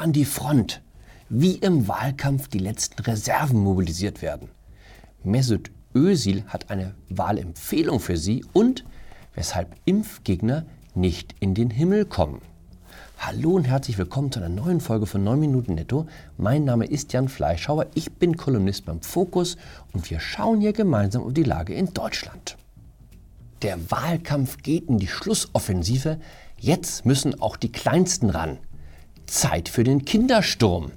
An die Front. Wie im Wahlkampf die letzten Reserven mobilisiert werden. Mesut Özil hat eine Wahlempfehlung für Sie und weshalb Impfgegner nicht in den Himmel kommen. Hallo und herzlich willkommen zu einer neuen Folge von 9 Minuten Netto. Mein Name ist Jan Fleischhauer, ich bin Kolumnist beim Fokus und wir schauen hier gemeinsam um die Lage in Deutschland. Der Wahlkampf geht in die Schlussoffensive. Jetzt müssen auch die Kleinsten ran. Zeit für den Kindersturm.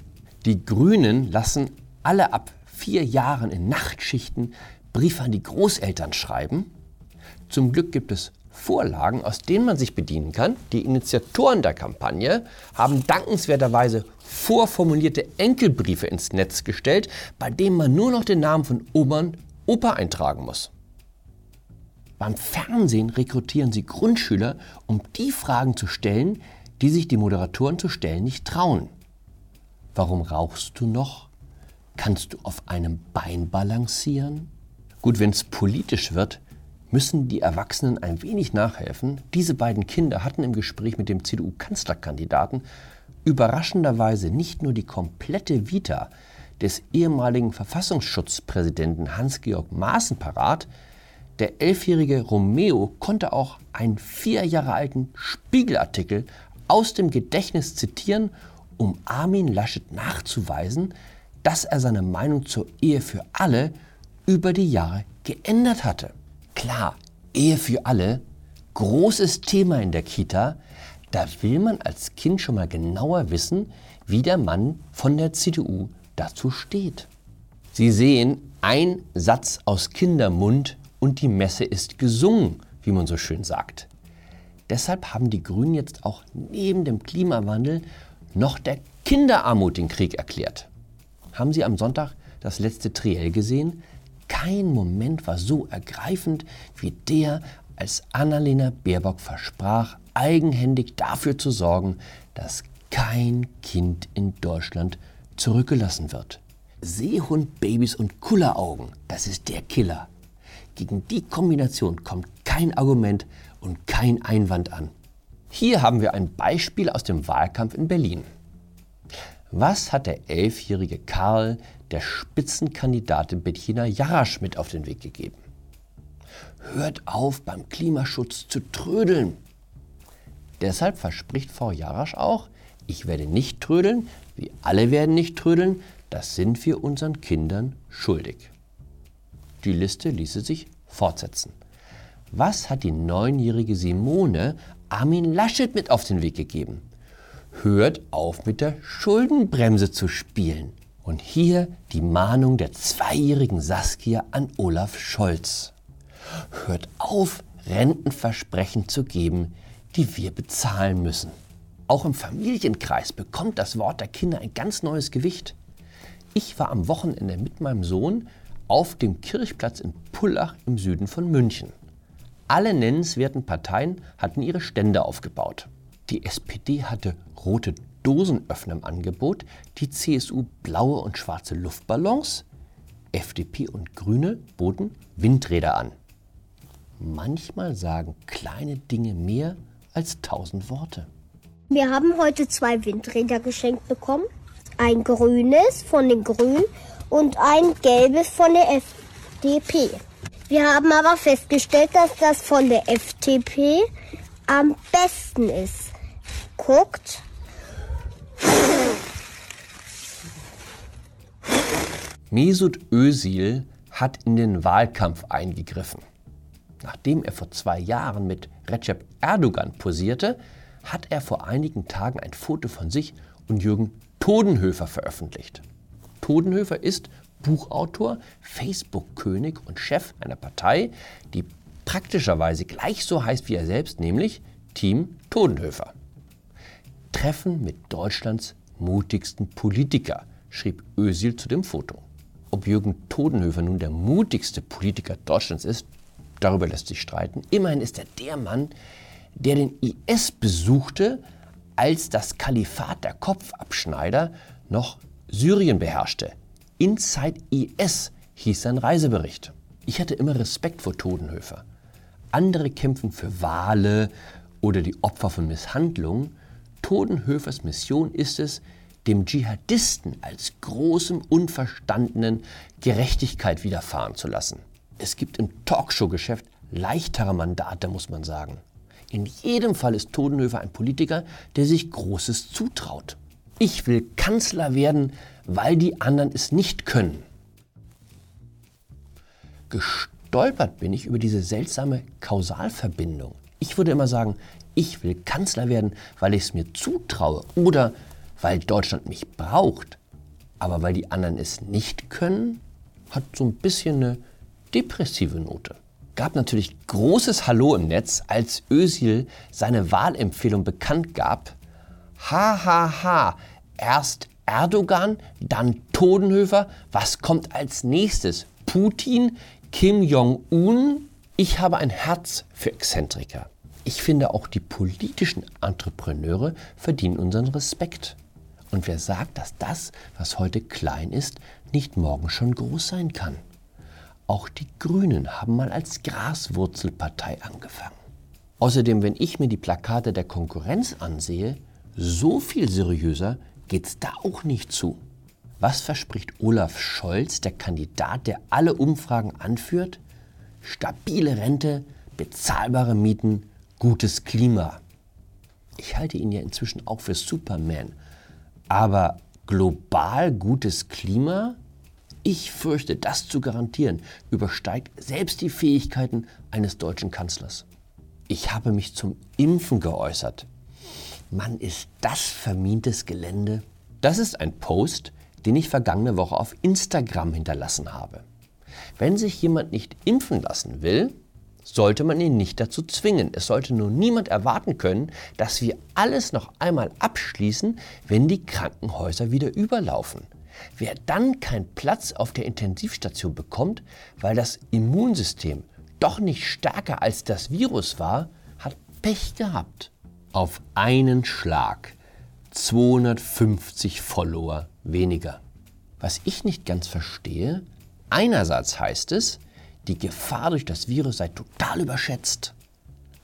Die Grünen lassen alle ab vier Jahren in Nachtschichten Briefe an die Großeltern schreiben. Zum Glück gibt es Vorlagen, aus denen man sich bedienen kann. Die Initiatoren der Kampagne haben dankenswerterweise vorformulierte Enkelbriefe ins Netz gestellt, bei denen man nur noch den Namen von Oma und Opa eintragen muss. Beim Fernsehen rekrutieren sie Grundschüler, um die Fragen zu stellen, die sich die Moderatoren zu stellen nicht trauen. Warum rauchst du noch? Kannst du auf einem Bein balancieren? Gut, wenn es politisch wird, müssen die Erwachsenen ein wenig nachhelfen. Diese beiden Kinder hatten im Gespräch mit dem CDU-Kanzlerkandidaten überraschenderweise nicht nur die komplette Vita des ehemaligen Verfassungsschutzpräsidenten Hans-Georg Maaßen parat, der elfjährige Romeo konnte auch einen vier Jahre alten Spiegelartikel aus dem Gedächtnis zitieren, um Armin Laschet nachzuweisen, dass er seine Meinung zur Ehe für alle über die Jahre geändert hatte. Klar, Ehe für alle, großes Thema in der Kita. Da will man als Kind schon mal genauer wissen, wie der Mann von der CDU dazu steht. Sie sehen, ein Satz aus Kindermund und die Messe ist gesungen, wie man so schön sagt. Deshalb haben die Grünen jetzt auch neben dem Klimawandel noch der Kinderarmut den Krieg erklärt. Haben Sie am Sonntag das letzte Triell gesehen? Kein Moment war so ergreifend wie der, als Annalena Baerbock versprach, eigenhändig dafür zu sorgen, dass kein Kind in Deutschland zurückgelassen wird. Seehundbabys und Kulleraugen, das ist der Killer. Gegen die Kombination kommt kein Argument und kein Einwand an. Hier haben wir ein Beispiel aus dem Wahlkampf in Berlin. Was hat der elfjährige Karl der Spitzenkandidatin Bettina Jarasch mit auf den Weg gegeben? Hört auf, beim Klimaschutz zu trödeln. Deshalb verspricht Frau Jarasch auch, ich werde nicht trödeln, wir alle werden nicht trödeln, das sind wir unseren Kindern schuldig. Die Liste ließe sich fortsetzen. Was hat die neunjährige Simone Armin Laschet mit auf den Weg gegeben? hört auf mit der Schuldenbremse zu spielen. Und hier die Mahnung der zweijährigen Saskia an Olaf Scholz. Hört auf, Rentenversprechen zu geben, die wir bezahlen müssen. Auch im Familienkreis bekommt das Wort der Kinder ein ganz neues Gewicht. Ich war am Wochenende mit meinem Sohn auf dem Kirchplatz in Pullach im Süden von München. Alle nennenswerten Parteien hatten ihre Stände aufgebaut. Die SPD hatte rote Dosenöffner im Angebot, die CSU blaue und schwarze Luftballons, FDP und Grüne boten Windräder an. Manchmal sagen kleine Dinge mehr als tausend Worte. Wir haben heute zwei Windräder geschenkt bekommen. Ein grünes von den Grünen und ein gelbes von der FDP. Wir haben aber festgestellt, dass das von der FDP am besten ist guckt. Mesut Özil hat in den Wahlkampf eingegriffen. Nachdem er vor zwei Jahren mit Recep Erdogan posierte, hat er vor einigen Tagen ein Foto von sich und Jürgen Todenhöfer veröffentlicht. Todenhöfer ist Buchautor, Facebook-König und Chef einer Partei, die praktischerweise gleich so heißt wie er selbst, nämlich Team Todenhöfer. Treffen mit Deutschlands mutigsten Politiker, schrieb Özil zu dem Foto. Ob Jürgen Todenhöfer nun der mutigste Politiker Deutschlands ist, darüber lässt sich streiten. Immerhin ist er der Mann, der den IS besuchte, als das Kalifat der Kopfabschneider noch Syrien beherrschte. Inside IS hieß sein Reisebericht. Ich hatte immer Respekt vor Todenhöfer. Andere kämpfen für Wale oder die Opfer von Misshandlungen. Todenhöfers Mission ist es, dem Dschihadisten als großem Unverstandenen Gerechtigkeit widerfahren zu lassen. Es gibt im Talkshow-Geschäft leichtere Mandate, muss man sagen. In jedem Fall ist Todenhöfer ein Politiker, der sich Großes zutraut. Ich will Kanzler werden, weil die anderen es nicht können. Gestolpert bin ich über diese seltsame Kausalverbindung. Ich würde immer sagen, ich will Kanzler werden, weil ich es mir zutraue oder weil Deutschland mich braucht. Aber weil die anderen es nicht können, hat so ein bisschen eine depressive Note. Gab natürlich großes Hallo im Netz, als Özil seine Wahlempfehlung bekannt gab. Ha, ha, ha. Erst Erdogan, dann Todenhöfer. Was kommt als nächstes? Putin, Kim Jong-un? Ich habe ein Herz für Exzentriker. Ich finde, auch die politischen Entrepreneure verdienen unseren Respekt. Und wer sagt, dass das, was heute klein ist, nicht morgen schon groß sein kann? Auch die Grünen haben mal als Graswurzelpartei angefangen. Außerdem, wenn ich mir die Plakate der Konkurrenz ansehe, so viel seriöser geht's da auch nicht zu. Was verspricht Olaf Scholz, der Kandidat, der alle Umfragen anführt? Stabile Rente, bezahlbare Mieten, gutes Klima. Ich halte ihn ja inzwischen auch für Superman. Aber global gutes Klima? Ich fürchte, das zu garantieren, übersteigt selbst die Fähigkeiten eines deutschen Kanzlers. Ich habe mich zum Impfen geäußert. Mann, ist das vermintes Gelände? Das ist ein Post, den ich vergangene Woche auf Instagram hinterlassen habe. Wenn sich jemand nicht impfen lassen will, sollte man ihn nicht dazu zwingen. Es sollte nur niemand erwarten können, dass wir alles noch einmal abschließen, wenn die Krankenhäuser wieder überlaufen. Wer dann keinen Platz auf der Intensivstation bekommt, weil das Immunsystem doch nicht stärker als das Virus war, hat Pech gehabt. Auf einen Schlag 250 Follower weniger. Was ich nicht ganz verstehe, einerseits heißt es, die Gefahr durch das Virus sei total überschätzt.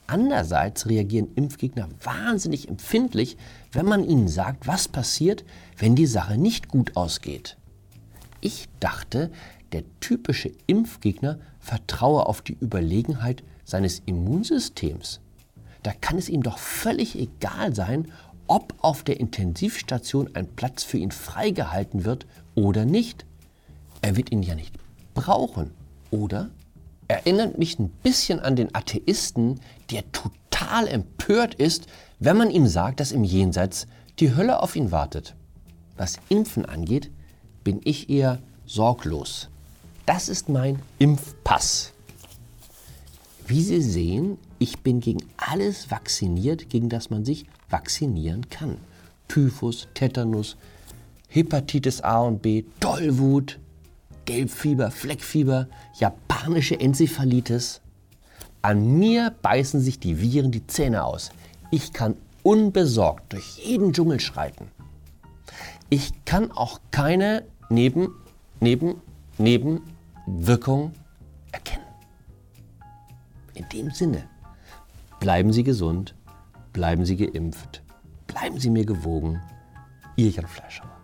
Andererseits reagieren Impfgegner wahnsinnig empfindlich, wenn man ihnen sagt, was passiert, wenn die Sache nicht gut ausgeht. Ich dachte, der typische Impfgegner vertraue auf die Überlegenheit seines Immunsystems. Da kann es ihm doch völlig egal sein, ob auf der Intensivstation ein Platz für ihn freigehalten wird oder nicht. Er wird ihn ja nicht brauchen oder? Erinnert mich ein bisschen an den Atheisten, der total empört ist, wenn man ihm sagt, dass im Jenseits die Hölle auf ihn wartet. Was Impfen angeht, bin ich eher sorglos. Das ist mein Impfpass. Wie Sie sehen, ich bin gegen alles vacciniert, gegen das man sich vaccinieren kann. Typhus, Tetanus, Hepatitis A und B, Tollwut, Gelbfieber, Fleckfieber, japanische Enzephalitis. An mir beißen sich die Viren die Zähne aus. Ich kann unbesorgt durch jeden Dschungel schreiten. Ich kann auch keine Neben, Neben, Nebenwirkung dem Sinne, bleiben Sie gesund, bleiben Sie geimpft, bleiben Sie mir gewogen. Ihr Jan Fleischer.